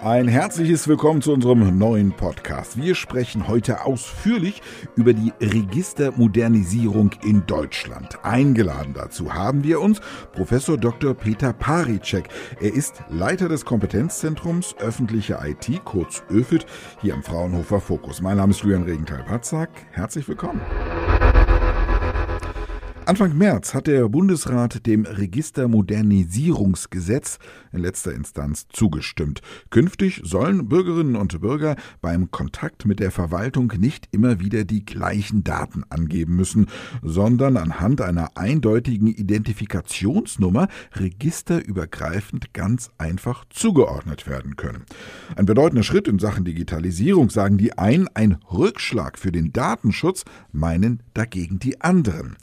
Ein herzliches Willkommen zu unserem neuen Podcast. Wir sprechen heute ausführlich über die Registermodernisierung in Deutschland. Eingeladen dazu haben wir uns Professor Dr. Peter Paricek. Er ist Leiter des Kompetenzzentrums öffentliche IT, kurz ÖFIT, hier am Fraunhofer Fokus. Mein Name ist Julian Regenthal-Patzak. Herzlich willkommen. Anfang März hat der Bundesrat dem Registermodernisierungsgesetz in letzter Instanz zugestimmt. Künftig sollen Bürgerinnen und Bürger beim Kontakt mit der Verwaltung nicht immer wieder die gleichen Daten angeben müssen, sondern anhand einer eindeutigen Identifikationsnummer registerübergreifend ganz einfach zugeordnet werden können. Ein bedeutender Schritt in Sachen Digitalisierung, sagen die einen, ein Rückschlag für den Datenschutz, meinen dagegen die anderen.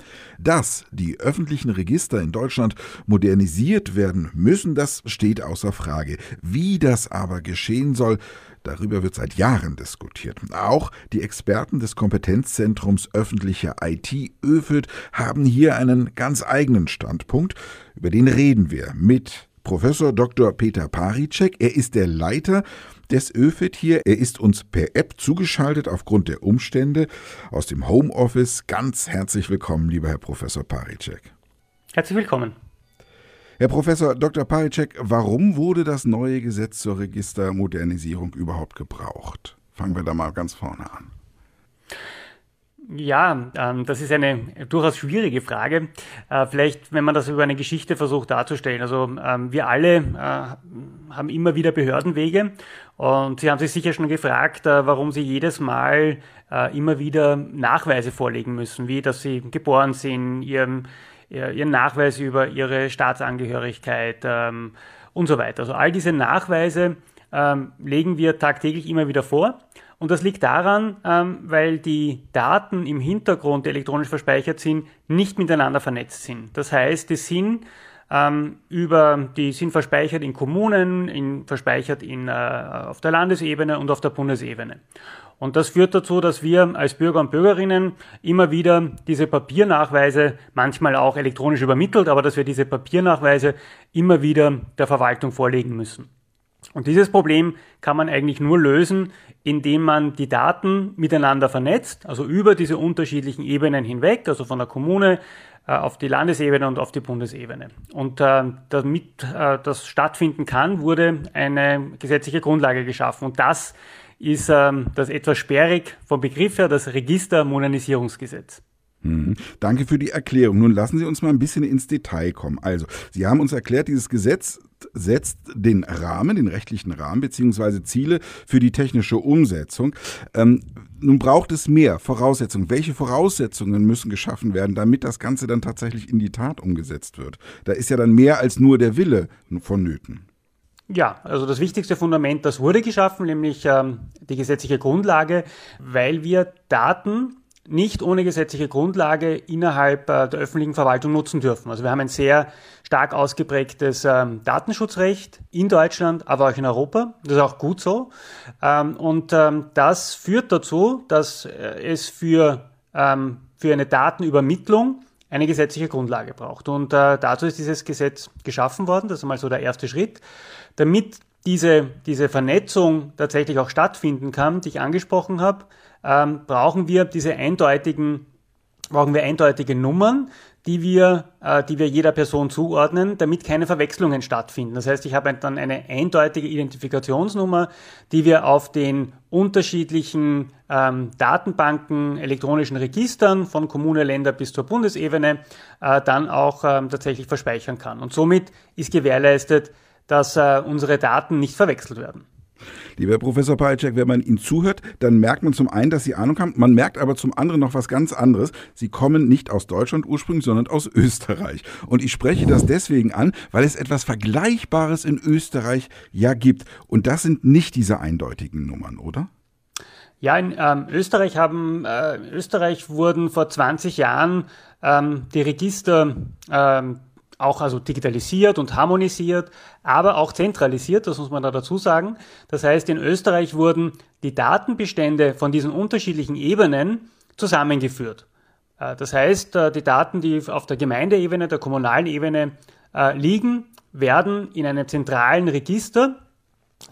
Dass die öffentlichen Register in Deutschland modernisiert werden müssen, das steht außer Frage. Wie das aber geschehen soll, Darüber wird seit Jahren diskutiert. Auch die Experten des Kompetenzzentrums öffentliche IT ÖFIT haben hier einen ganz eigenen Standpunkt. Über den reden wir mit Professor Dr. Peter Paricek. Er ist der Leiter des ÖFIT hier. Er ist uns per App zugeschaltet aufgrund der Umstände aus dem Homeoffice. Ganz herzlich willkommen, lieber Herr Professor Paricek. Herzlich willkommen. Herr Professor Dr. Paricek, warum wurde das neue Gesetz zur Registermodernisierung überhaupt gebraucht? Fangen wir da mal ganz vorne an. Ja, ähm, das ist eine durchaus schwierige Frage. Äh, vielleicht, wenn man das über eine Geschichte versucht darzustellen. Also ähm, wir alle äh, haben immer wieder Behördenwege und Sie haben sich sicher schon gefragt, äh, warum Sie jedes Mal äh, immer wieder Nachweise vorlegen müssen, wie dass Sie geboren sind, Ihren, Ihren Nachweis über Ihre Staatsangehörigkeit ähm, und so weiter. Also all diese Nachweise ähm, legen wir tagtäglich immer wieder vor. Und das liegt daran, ähm, weil die Daten im Hintergrund, die elektronisch verspeichert sind, nicht miteinander vernetzt sind. Das heißt, die sind ähm, über, die sind verspeichert in Kommunen, in, verspeichert in, äh, auf der Landesebene und auf der Bundesebene. Und das führt dazu, dass wir als Bürger und Bürgerinnen immer wieder diese Papiernachweise, manchmal auch elektronisch übermittelt, aber dass wir diese Papiernachweise immer wieder der Verwaltung vorlegen müssen. Und dieses Problem kann man eigentlich nur lösen, indem man die Daten miteinander vernetzt, also über diese unterschiedlichen Ebenen hinweg, also von der Kommune auf die Landesebene und auf die Bundesebene. Und äh, damit äh, das stattfinden kann, wurde eine gesetzliche Grundlage geschaffen. Und das ist ähm, das etwas sperrig vom Begriff her, das Registermodernisierungsgesetz. Mhm. Danke für die Erklärung. Nun lassen Sie uns mal ein bisschen ins Detail kommen. Also, Sie haben uns erklärt, dieses Gesetz setzt den Rahmen, den rechtlichen Rahmen beziehungsweise Ziele für die technische Umsetzung. Ähm, nun braucht es mehr Voraussetzungen. Welche Voraussetzungen müssen geschaffen werden, damit das Ganze dann tatsächlich in die Tat umgesetzt wird? Da ist ja dann mehr als nur der Wille vonnöten. Ja, also das wichtigste Fundament, das wurde geschaffen, nämlich ähm, die gesetzliche Grundlage, weil wir Daten nicht ohne gesetzliche Grundlage innerhalb äh, der öffentlichen Verwaltung nutzen dürfen. Also wir haben ein sehr stark ausgeprägtes ähm, Datenschutzrecht in Deutschland, aber auch in Europa. Das ist auch gut so. Ähm, und ähm, das führt dazu, dass äh, es für, für eine Datenübermittlung eine gesetzliche Grundlage braucht. Und äh, dazu ist dieses Gesetz geschaffen worden. Das ist mal so der erste Schritt. Damit diese, diese Vernetzung tatsächlich auch stattfinden kann, die ich angesprochen habe, ähm, brauchen wir diese eindeutigen, brauchen wir eindeutige Nummern, die wir, äh, die wir jeder Person zuordnen, damit keine Verwechslungen stattfinden. Das heißt, ich habe dann eine eindeutige Identifikationsnummer, die wir auf den unterschiedlichen ähm, Datenbanken, elektronischen Registern von Kommune, Länder bis zur Bundesebene äh, dann auch ähm, tatsächlich verspeichern kann. Und somit ist gewährleistet, dass äh, unsere Daten nicht verwechselt werden. Lieber Herr Professor Pajacek, wenn man Ihnen zuhört, dann merkt man zum einen, dass Sie Ahnung haben, man merkt aber zum anderen noch was ganz anderes. Sie kommen nicht aus Deutschland ursprünglich, sondern aus Österreich. Und ich spreche das deswegen an, weil es etwas Vergleichbares in Österreich ja gibt. Und das sind nicht diese eindeutigen Nummern, oder? Ja, in ähm, Österreich haben äh, Österreich wurden vor 20 Jahren ähm, die Register ähm, auch also digitalisiert und harmonisiert, aber auch zentralisiert, das muss man da dazu sagen. Das heißt, in Österreich wurden die Datenbestände von diesen unterschiedlichen Ebenen zusammengeführt. Äh, das heißt, äh, die Daten, die auf der Gemeindeebene, der kommunalen Ebene äh, liegen, werden in einem zentralen Register,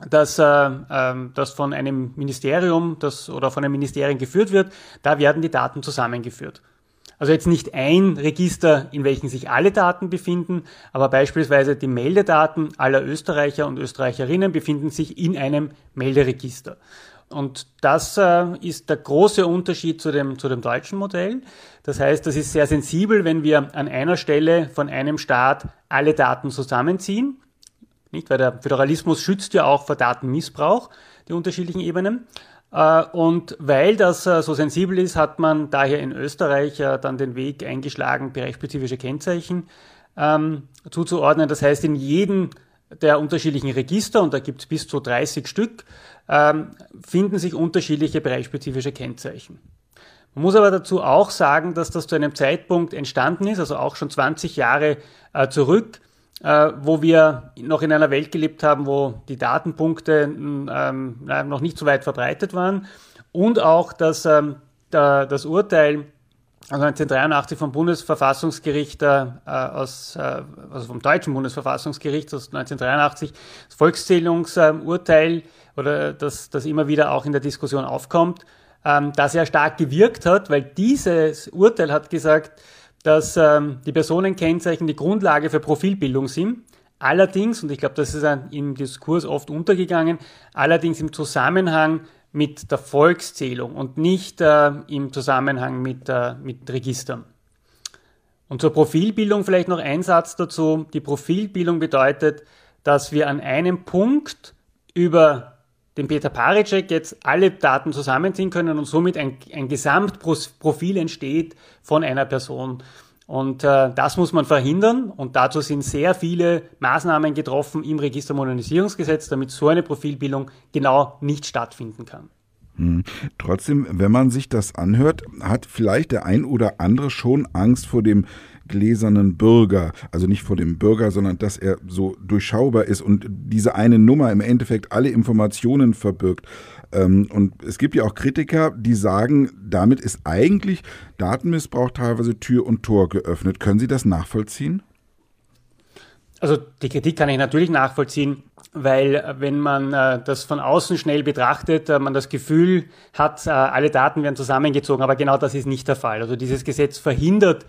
das, ähm, das von einem Ministerium das, oder von einem Ministerien geführt wird, da werden die Daten zusammengeführt. Also jetzt nicht ein Register, in welchem sich alle Daten befinden, aber beispielsweise die Meldedaten aller Österreicher und Österreicherinnen befinden sich in einem Melderegister. Und das äh, ist der große Unterschied zu dem, zu dem deutschen Modell. Das heißt, das ist sehr sensibel, wenn wir an einer Stelle von einem Staat alle Daten zusammenziehen. Nicht, weil der Föderalismus schützt ja auch vor Datenmissbrauch, die unterschiedlichen Ebenen. Äh, und weil das äh, so sensibel ist, hat man daher in Österreich äh, dann den Weg eingeschlagen, bereichsspezifische Kennzeichen ähm, zuzuordnen. Das heißt, in jedem der unterschiedlichen Register, und da gibt es bis zu 30 Stück, ähm, finden sich unterschiedliche bereichsspezifische Kennzeichen. Man muss aber dazu auch sagen, dass das zu einem Zeitpunkt entstanden ist, also auch schon 20 Jahre zurück, wo wir noch in einer Welt gelebt haben, wo die Datenpunkte ähm, noch nicht so weit verbreitet waren. Und auch, dass ähm, der, das Urteil also 1983 vom Bundesverfassungsgericht äh, aus, äh, also vom deutschen Bundesverfassungsgericht aus 1983, das Volkszählungsurteil oder das, das immer wieder auch in der Diskussion aufkommt, ähm, da sehr stark gewirkt hat, weil dieses Urteil hat gesagt, dass ähm, die Personenkennzeichen die Grundlage für Profilbildung sind. Allerdings, und ich glaube, das ist im Diskurs oft untergegangen, allerdings im Zusammenhang mit der Volkszählung und nicht äh, im Zusammenhang mit, äh, mit Registern. Und zur Profilbildung vielleicht noch ein Satz dazu. Die Profilbildung bedeutet, dass wir an einem Punkt über den Peter Paricek jetzt alle Daten zusammenziehen können und somit ein, ein Gesamtprofil entsteht von einer Person. Und äh, das muss man verhindern und dazu sind sehr viele Maßnahmen getroffen im Registermodernisierungsgesetz, damit so eine Profilbildung genau nicht stattfinden kann. Hm. Trotzdem, wenn man sich das anhört, hat vielleicht der ein oder andere schon Angst vor dem gläsernen Bürger. Also nicht vor dem Bürger, sondern dass er so durchschaubar ist und diese eine Nummer im Endeffekt alle Informationen verbirgt. Ähm, und es gibt ja auch Kritiker, die sagen, damit ist eigentlich Datenmissbrauch teilweise Tür und Tor geöffnet. Können Sie das nachvollziehen? Also die Kritik kann ich natürlich nachvollziehen, weil äh, wenn man äh, das von außen schnell betrachtet, äh, man das Gefühl hat, äh, alle Daten werden zusammengezogen, aber genau das ist nicht der Fall. Also dieses Gesetz verhindert,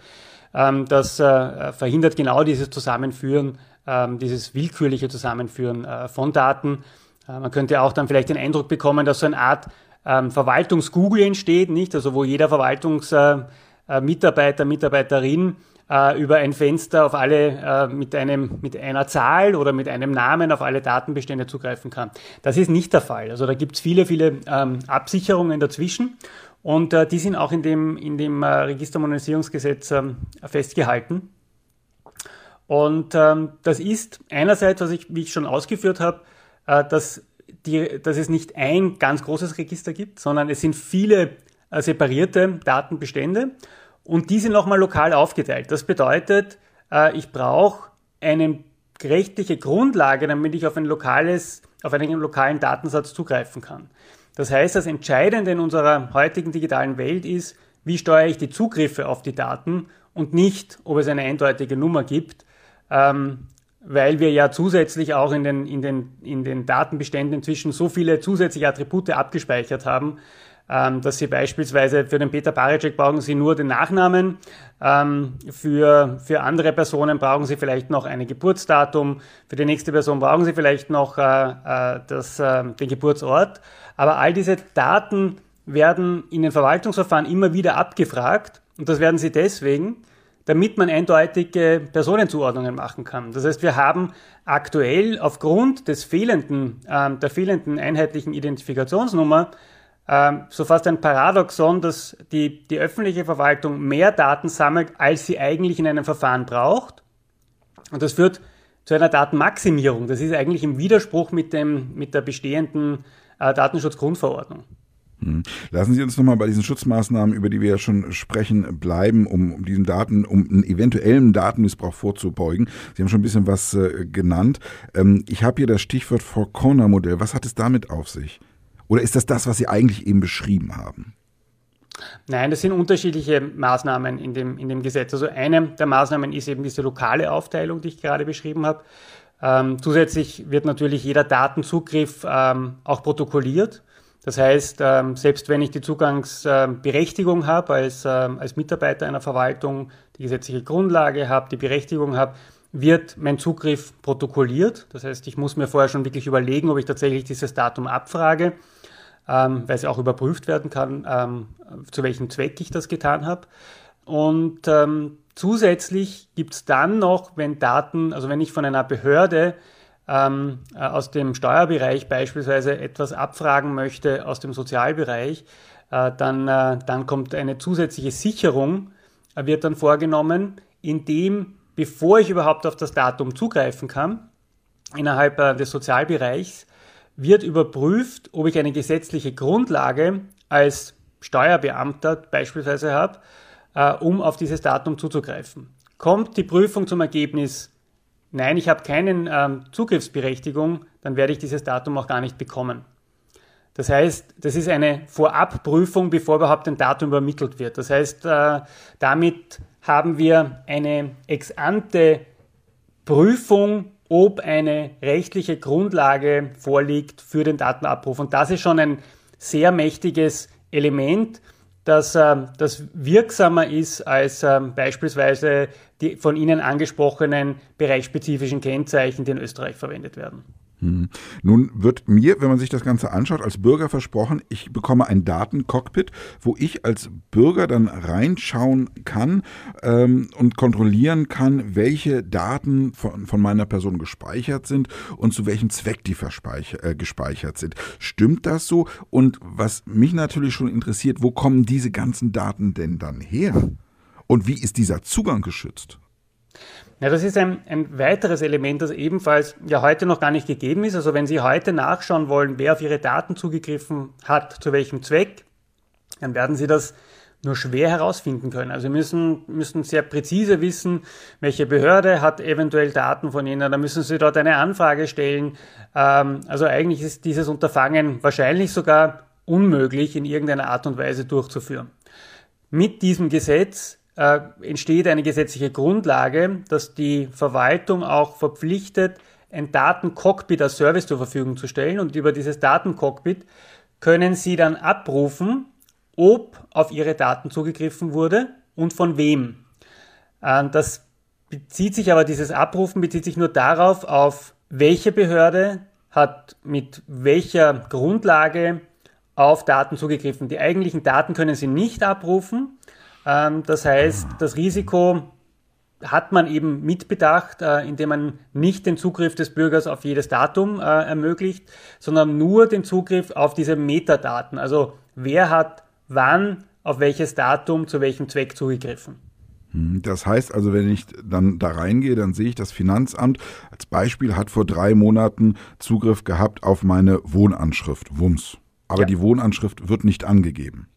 ähm, das äh, verhindert genau dieses Zusammenführen, ähm, dieses willkürliche Zusammenführen äh, von Daten. Man könnte auch dann vielleicht den Eindruck bekommen, dass so eine Art ähm, Verwaltungs-Google entsteht, nicht? Also wo jeder Verwaltungsmitarbeiter, Mitarbeiterin äh, über ein Fenster auf alle äh, mit einem mit einer Zahl oder mit einem Namen auf alle Datenbestände zugreifen kann. Das ist nicht der Fall. Also da gibt es viele, viele ähm, Absicherungen dazwischen und äh, die sind auch in dem in dem äh, Registermodernisierungsgesetz ähm, festgehalten. Und ähm, das ist einerseits, was ich, wie ich schon ausgeführt habe, äh, dass, dass es nicht ein ganz großes Register gibt, sondern es sind viele äh, separierte Datenbestände und diese nochmal lokal aufgeteilt. Das bedeutet, äh, ich brauche eine rechtliche Grundlage, damit ich auf ein lokales, auf einen lokalen Datensatz zugreifen kann. Das heißt, das Entscheidende in unserer heutigen digitalen Welt ist, wie steuere ich die Zugriffe auf die Daten und nicht, ob es eine eindeutige Nummer gibt. Ähm, weil wir ja zusätzlich auch in den, in den, in den Datenbeständen inzwischen so viele zusätzliche Attribute abgespeichert haben, ähm, dass Sie beispielsweise für den Peter Paracek brauchen Sie nur den Nachnamen, ähm, für, für andere Personen brauchen Sie vielleicht noch ein Geburtsdatum, für die nächste Person brauchen Sie vielleicht noch äh, äh das, äh, den Geburtsort, aber all diese Daten werden in den Verwaltungsverfahren immer wieder abgefragt. Und das werden Sie deswegen, damit man eindeutige Personenzuordnungen machen kann. Das heißt, wir haben aktuell aufgrund des fehlenden, äh, der fehlenden einheitlichen Identifikationsnummer so fast ein Paradoxon, dass die, die öffentliche Verwaltung mehr Daten sammelt, als sie eigentlich in einem Verfahren braucht. Und das führt zu einer Datenmaximierung. Das ist eigentlich im Widerspruch mit, dem, mit der bestehenden äh, Datenschutzgrundverordnung. Hm. Lassen Sie uns nochmal bei diesen Schutzmaßnahmen, über die wir ja schon sprechen, bleiben, um, um diesen Daten, um einen eventuellen Datenmissbrauch vorzubeugen. Sie haben schon ein bisschen was äh, genannt. Ähm, ich habe hier das Stichwort Four-Corner-Modell. Was hat es damit auf sich? Oder ist das das, was Sie eigentlich eben beschrieben haben? Nein, das sind unterschiedliche Maßnahmen in dem, in dem Gesetz. Also eine der Maßnahmen ist eben diese lokale Aufteilung, die ich gerade beschrieben habe. Ähm, zusätzlich wird natürlich jeder Datenzugriff ähm, auch protokolliert. Das heißt, ähm, selbst wenn ich die Zugangsberechtigung habe als, äh, als Mitarbeiter einer Verwaltung, die gesetzliche Grundlage habe, die Berechtigung habe, wird mein Zugriff protokolliert. Das heißt, ich muss mir vorher schon wirklich überlegen, ob ich tatsächlich dieses Datum abfrage, ähm, weil es auch überprüft werden kann, ähm, zu welchem Zweck ich das getan habe. Und ähm, zusätzlich gibt es dann noch, wenn Daten, also wenn ich von einer Behörde ähm, äh, aus dem Steuerbereich beispielsweise etwas abfragen möchte aus dem Sozialbereich, äh, dann, äh, dann kommt eine zusätzliche Sicherung, äh, wird dann vorgenommen, indem, bevor ich überhaupt auf das Datum zugreifen kann, innerhalb äh, des Sozialbereichs, wird überprüft, ob ich eine gesetzliche Grundlage als Steuerbeamter beispielsweise habe, äh, um auf dieses Datum zuzugreifen. Kommt die Prüfung zum Ergebnis, nein, ich habe keine ähm, Zugriffsberechtigung, dann werde ich dieses Datum auch gar nicht bekommen. Das heißt, das ist eine Vorabprüfung, bevor überhaupt ein Datum übermittelt wird. Das heißt, äh, damit haben wir eine ex ante Prüfung, ob eine rechtliche Grundlage vorliegt für den Datenabruf. Und das ist schon ein sehr mächtiges Element, dass äh, das wirksamer ist als äh, beispielsweise die von Ihnen angesprochenen bereichsspezifischen Kennzeichen, die in Österreich verwendet werden. Hm. Nun wird mir, wenn man sich das Ganze anschaut, als Bürger versprochen, ich bekomme ein Datencockpit, wo ich als Bürger dann reinschauen kann ähm, und kontrollieren kann, welche Daten von, von, meiner Person gespeichert sind und zu welchem Zweck die äh, gespeichert sind. Stimmt das so? Und was mich natürlich schon interessiert, wo kommen diese ganzen Daten denn dann her? Und wie ist dieser Zugang geschützt? Ja, das ist ein, ein weiteres Element, das ebenfalls ja heute noch gar nicht gegeben ist. Also wenn Sie heute nachschauen wollen, wer auf Ihre Daten zugegriffen hat, zu welchem Zweck, dann werden Sie das nur schwer herausfinden können. Also Sie müssen, müssen sehr präzise wissen, welche Behörde hat eventuell Daten von Ihnen. Da müssen Sie dort eine Anfrage stellen. Ähm, also eigentlich ist dieses Unterfangen wahrscheinlich sogar unmöglich in irgendeiner Art und Weise durchzuführen. Mit diesem Gesetz äh, entsteht eine gesetzliche Grundlage, dass die Verwaltung auch verpflichtet, ein Datencockpit als Service zur Verfügung zu stellen. Und über dieses Datencockpit können Sie dann abrufen, ob auf Ihre Daten zugegriffen wurde und von wem. Äh, das bezieht sich aber, dieses Abrufen bezieht sich nur darauf, auf welche Behörde hat mit welcher Grundlage auf Daten zugegriffen. Die eigentlichen Daten können Sie nicht abrufen, das heißt, das Risiko hat man eben mitbedacht, äh, indem man nicht den Zugriff des Bürgers auf jedes Datum äh, ermöglicht, sondern nur den Zugriff auf diese Metadaten. Also wer hat wann auf welches Datum zu welchem Zweck zugegriffen. Hm, das heißt also, wenn ich dann da reingehe, dann sehe ich, das Finanzamt als Beispiel hat vor drei Monaten Zugriff gehabt auf meine Wohnanschrift, WUMS. Aber ja. die Wohnanschrift wird nicht angegeben.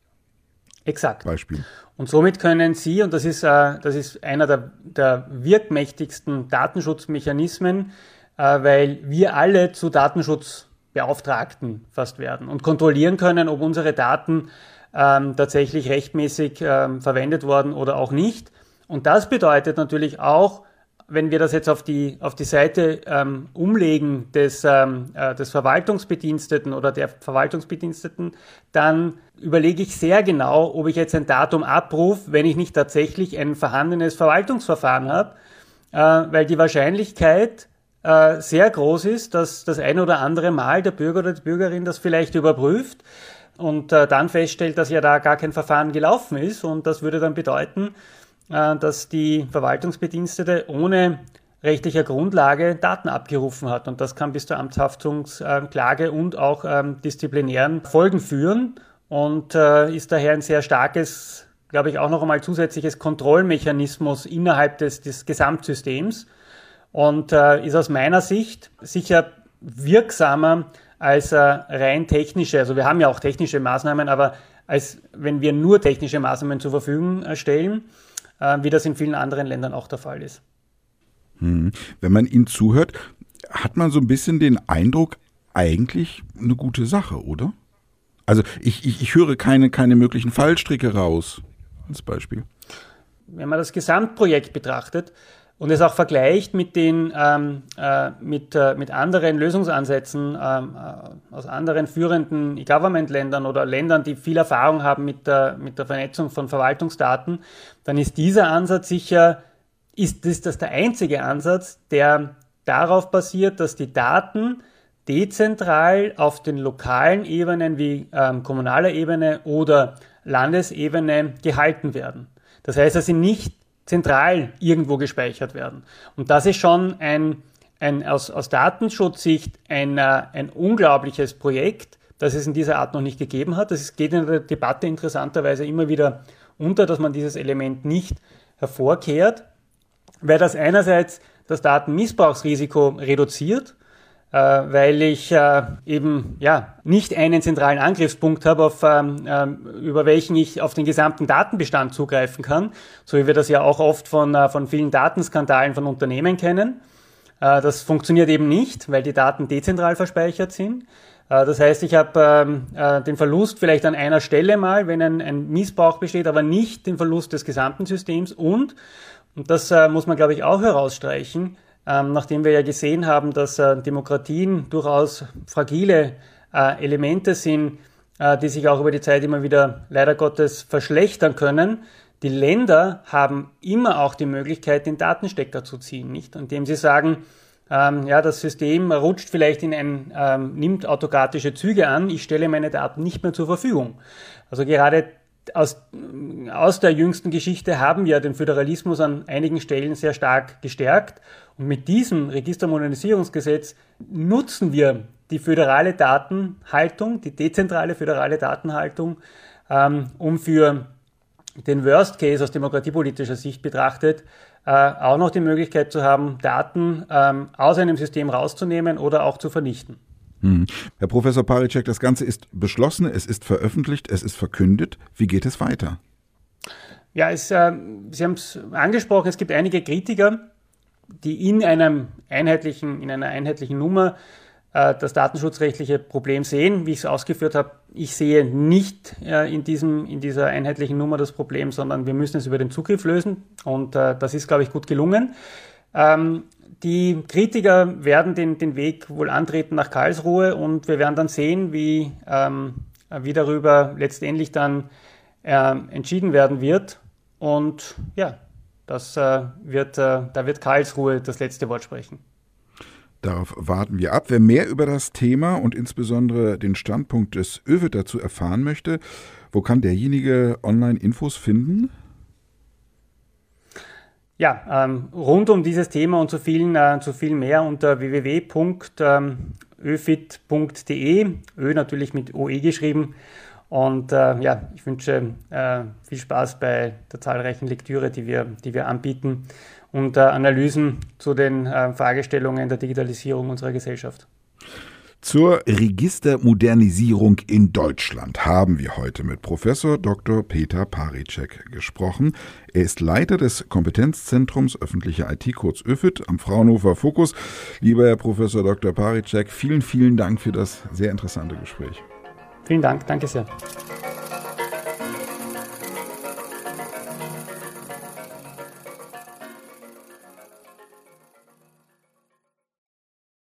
Exakt. Beispiel. Und somit können Sie, und das ist, äh, das ist einer der, der wirkmächtigsten Datenschutzmechanismen, äh, weil wir alle zu Datenschutzbeauftragten fast werden und kontrollieren können, ob unsere Daten ähm, tatsächlich rechtmäßig ähm, verwendet worden oder auch nicht. Und das bedeutet natürlich auch, wenn wir das jetzt auf die, auf die Seite ähm, umlegen des, ähm, äh, des Verwaltungsbediensteten oder der Verwaltungsbediensteten, dann überlege ich sehr genau, ob ich jetzt ein Datum abrufe, wenn ich nicht tatsächlich ein vorhandenes Verwaltungsverfahren habe, äh, weil die Wahrscheinlichkeit äh, sehr groß ist, dass das ein oder andere Mal der Bürger oder die Bürgerin das vielleicht überprüft und äh, dann feststellt, dass ja da gar kein Verfahren gelaufen ist und das würde dann bedeuten, dass die Verwaltungsbedienstete ohne rechtlicher Grundlage Daten abgerufen hat. Und das kann bis zur Amtshaftungsklage und auch ähm, disziplinären Folgen führen. Und äh, ist daher ein sehr starkes, glaube ich, auch noch einmal zusätzliches Kontrollmechanismus innerhalb des, des Gesamtsystems. Und äh, ist aus meiner Sicht sicher wirksamer als rein technische, also wir haben ja auch technische Maßnahmen, aber als wenn wir nur technische Maßnahmen zur Verfügung stellen äh, wie das in vielen anderen Ländern auch der Fall ist. Hm. Wenn man Ihnen zuhört, hat man so ein bisschen den Eindruck, eigentlich eine gute Sache, oder? Also ich, ich, ich höre keine, keine möglichen Fallstricke raus, als Beispiel. Wenn man das Gesamtprojekt betrachtet, und es auch vergleicht mit den ähm, äh, mit, äh, mit anderen Lösungsansätzen ähm, äh, aus anderen führenden E-Government-Ländern oder Ländern, die viel Erfahrung haben mit der, mit der Vernetzung von Verwaltungsdaten, dann ist dieser Ansatz sicher, ist, ist das der einzige Ansatz, der darauf basiert, dass die Daten dezentral auf den lokalen Ebenen wie ähm, kommunaler Ebene oder Landesebene gehalten werden. Das heißt, dass sie nicht zentral irgendwo gespeichert werden. Und das ist schon ein, ein aus, aus Datenschutzsicht ein, äh, ein unglaubliches Projekt, das es in dieser Art noch nicht gegeben hat. Das geht in der Debatte interessanterweise immer wieder unter, dass man dieses Element nicht hervorkehrt, weil das einerseits das Datenmissbrauchsrisiko reduziert äh, weil ich äh, eben ja nicht einen zentralen Angriffspunkt habe, auf, ähm, ähm, über welchen ich auf den gesamten Datenbestand zugreifen kann, so wie wir das ja auch oft von, äh, von vielen Datenskandalen von Unternehmen kennen. Äh, das funktioniert eben nicht, weil die Daten dezentral verspeichert sind. Äh, das heißt, ich habe ähm, äh, den Verlust vielleicht an einer Stelle mal, wenn ein, Missbrauch besteht, aber nicht den Verlust des gesamten Systems und, und das muss man, glaube ich, auch herausstreichen, ähm, nachdem wir ja gesehen haben, dass äh, Demokratien durchaus fragile äh, Elemente sind, äh, die sich auch über die Zeit immer wieder leider Gottes verschlechtern können. Die Länder haben immer auch die Möglichkeit, den Datenstecker zu ziehen, nicht? Indem sie sagen, ähm, ja, das System rutscht vielleicht in ein, ähm, nimmt autokratische Züge an, ich stelle meine Daten nicht mehr zur Verfügung. Also gerade aus, aus der jüngsten Geschichte haben wir den Föderalismus an einigen Stellen sehr stark gestärkt. Und mit diesem Registermodernisierungsgesetz nutzen wir die föderale Datenhaltung, die dezentrale föderale Datenhaltung, ähm, um für den Worst Case aus demokratiepolitischer Sicht betrachtet, äh, auch noch die Möglichkeit zu haben, Daten ähm, aus einem System rauszunehmen oder auch zu vernichten. Hm. Herr Professor Paricek, das Ganze ist beschlossen, es ist veröffentlicht, es ist verkündet. Wie geht es weiter? Ja, es, äh, Sie haben es angesprochen, es gibt einige Kritiker, die in einem einheitlichen, in einer einheitlichen Nummer das datenschutzrechtliche Problem sehen. Wie ich es ausgeführt habe, ich sehe nicht äh, in, diesem, in dieser einheitlichen Nummer das Problem, sondern wir müssen es über den Zugriff lösen und äh, das ist, glaube ich, gut gelungen. Ähm, die Kritiker werden den, den Weg wohl antreten nach Karlsruhe und wir werden dann sehen, wie, ähm, wie darüber letztendlich dann äh, entschieden werden wird. Und ja, das äh, wird, äh, da wird Karlsruhe das letzte Wort sprechen. Darauf warten wir ab. Wer mehr über das Thema und insbesondere den Standpunkt des ÖVIT dazu erfahren möchte, wo kann derjenige Online-Infos finden? Ja, ähm, rund um dieses Thema und zu vielen, äh, zu viel mehr unter www.öfit.de, Ö natürlich mit OE geschrieben. Und äh, ja, ich wünsche äh, viel Spaß bei der zahlreichen Lektüre, die wir, die wir anbieten und äh, Analysen zu den äh, Fragestellungen der Digitalisierung unserer Gesellschaft. Zur Registermodernisierung in Deutschland haben wir heute mit Professor Dr. Peter Paricek gesprochen. Er ist Leiter des Kompetenzzentrums öffentliche IT, kurz ÖFIT, am Fraunhofer Fokus. Lieber Herr Professor Dr. Paricek, vielen, vielen Dank für das sehr interessante Gespräch. Vielen Dank, danke sehr.